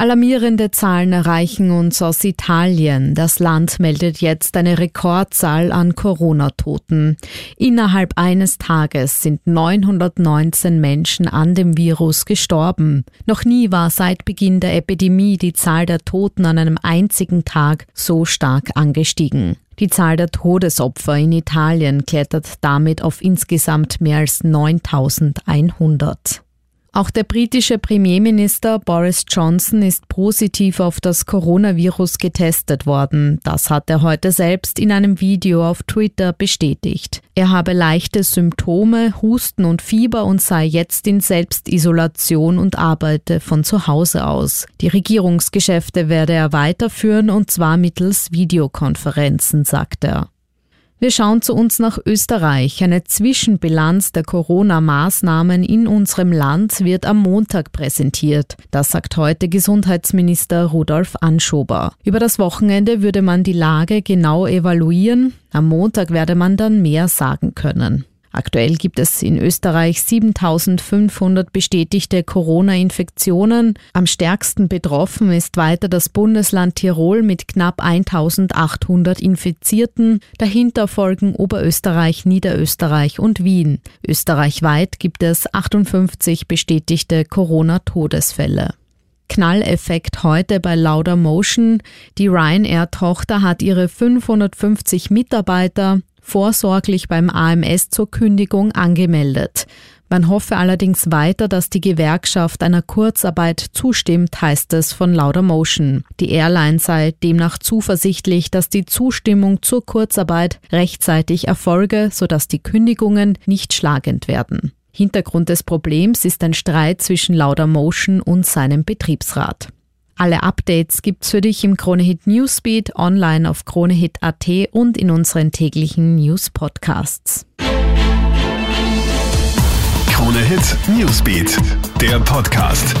Alarmierende Zahlen erreichen uns aus Italien. Das Land meldet jetzt eine Rekordzahl an Corona-Toten. Innerhalb eines Tages sind 919 Menschen an dem Virus gestorben. Noch nie war seit Beginn der Epidemie die Zahl der Toten an einem einzigen Tag so stark angestiegen. Die Zahl der Todesopfer in Italien klettert damit auf insgesamt mehr als 9100. Auch der britische Premierminister Boris Johnson ist positiv auf das Coronavirus getestet worden. Das hat er heute selbst in einem Video auf Twitter bestätigt. Er habe leichte Symptome, Husten und Fieber und sei jetzt in Selbstisolation und arbeite von zu Hause aus. Die Regierungsgeschäfte werde er weiterführen und zwar mittels Videokonferenzen, sagt er. Wir schauen zu uns nach Österreich. Eine Zwischenbilanz der Corona-Maßnahmen in unserem Land wird am Montag präsentiert. Das sagt heute Gesundheitsminister Rudolf Anschober. Über das Wochenende würde man die Lage genau evaluieren. Am Montag werde man dann mehr sagen können. Aktuell gibt es in Österreich 7500 bestätigte Corona-Infektionen. Am stärksten betroffen ist weiter das Bundesland Tirol mit knapp 1800 Infizierten. Dahinter folgen Oberösterreich, Niederösterreich und Wien. Österreichweit gibt es 58 bestätigte Corona-Todesfälle. Knalleffekt heute bei Lauder Motion. Die Ryanair-Tochter hat ihre 550 Mitarbeiter vorsorglich beim AMS zur Kündigung angemeldet. Man hoffe allerdings weiter, dass die Gewerkschaft einer Kurzarbeit zustimmt, heißt es von Laudamotion. Die Airline sei demnach zuversichtlich, dass die Zustimmung zur Kurzarbeit rechtzeitig erfolge, sodass die Kündigungen nicht schlagend werden. Hintergrund des Problems ist ein Streit zwischen Laudamotion und seinem Betriebsrat. Alle Updates gibt's für dich im Kronehit Newsbeat, online auf kronehit.at und in unseren täglichen News Podcasts. Kronehit Newsbeat, der Podcast.